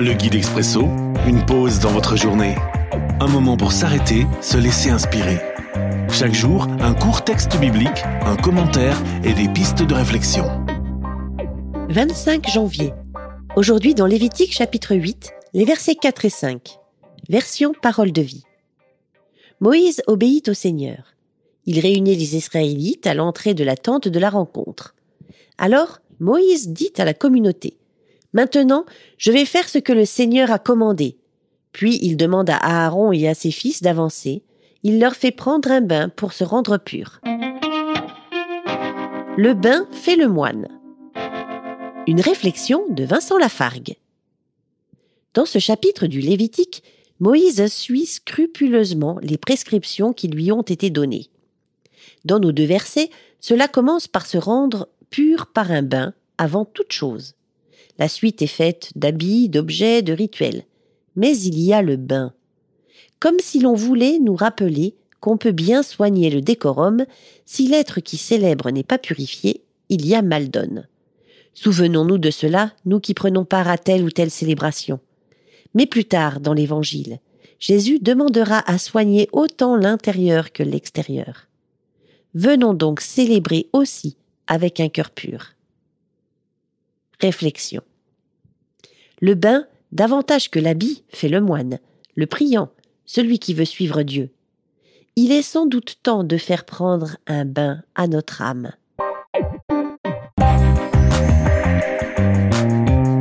Le guide expresso, une pause dans votre journée. Un moment pour s'arrêter, se laisser inspirer. Chaque jour, un court texte biblique, un commentaire et des pistes de réflexion. 25 janvier. Aujourd'hui dans Lévitique chapitre 8, les versets 4 et 5. Version parole de vie. Moïse obéit au Seigneur. Il réunit les Israélites à l'entrée de la tente de la rencontre. Alors Moïse dit à la communauté, Maintenant, je vais faire ce que le Seigneur a commandé. Puis il demande à Aaron et à ses fils d'avancer. Il leur fait prendre un bain pour se rendre purs. Le bain fait le moine. Une réflexion de Vincent Lafargue. Dans ce chapitre du Lévitique, Moïse suit scrupuleusement les prescriptions qui lui ont été données. Dans nos deux versets, cela commence par se rendre pur par un bain avant toute chose. La suite est faite d'habits, d'objets, de rituels. Mais il y a le bain. Comme si l'on voulait nous rappeler qu'on peut bien soigner le décorum, si l'être qui célèbre n'est pas purifié, il y a mal donne. Souvenons-nous de cela, nous qui prenons part à telle ou telle célébration. Mais plus tard, dans l'Évangile, Jésus demandera à soigner autant l'intérieur que l'extérieur. Venons donc célébrer aussi avec un cœur pur. Réflexion. Le bain, davantage que l'habit, fait le moine, le priant, celui qui veut suivre Dieu. Il est sans doute temps de faire prendre un bain à notre âme.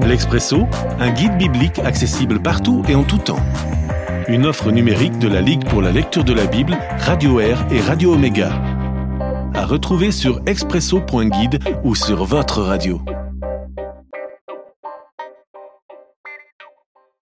L'Expresso, un guide biblique accessible partout et en tout temps. Une offre numérique de la Ligue pour la lecture de la Bible, Radio Air et Radio Omega. À retrouver sur expresso.guide ou sur votre radio.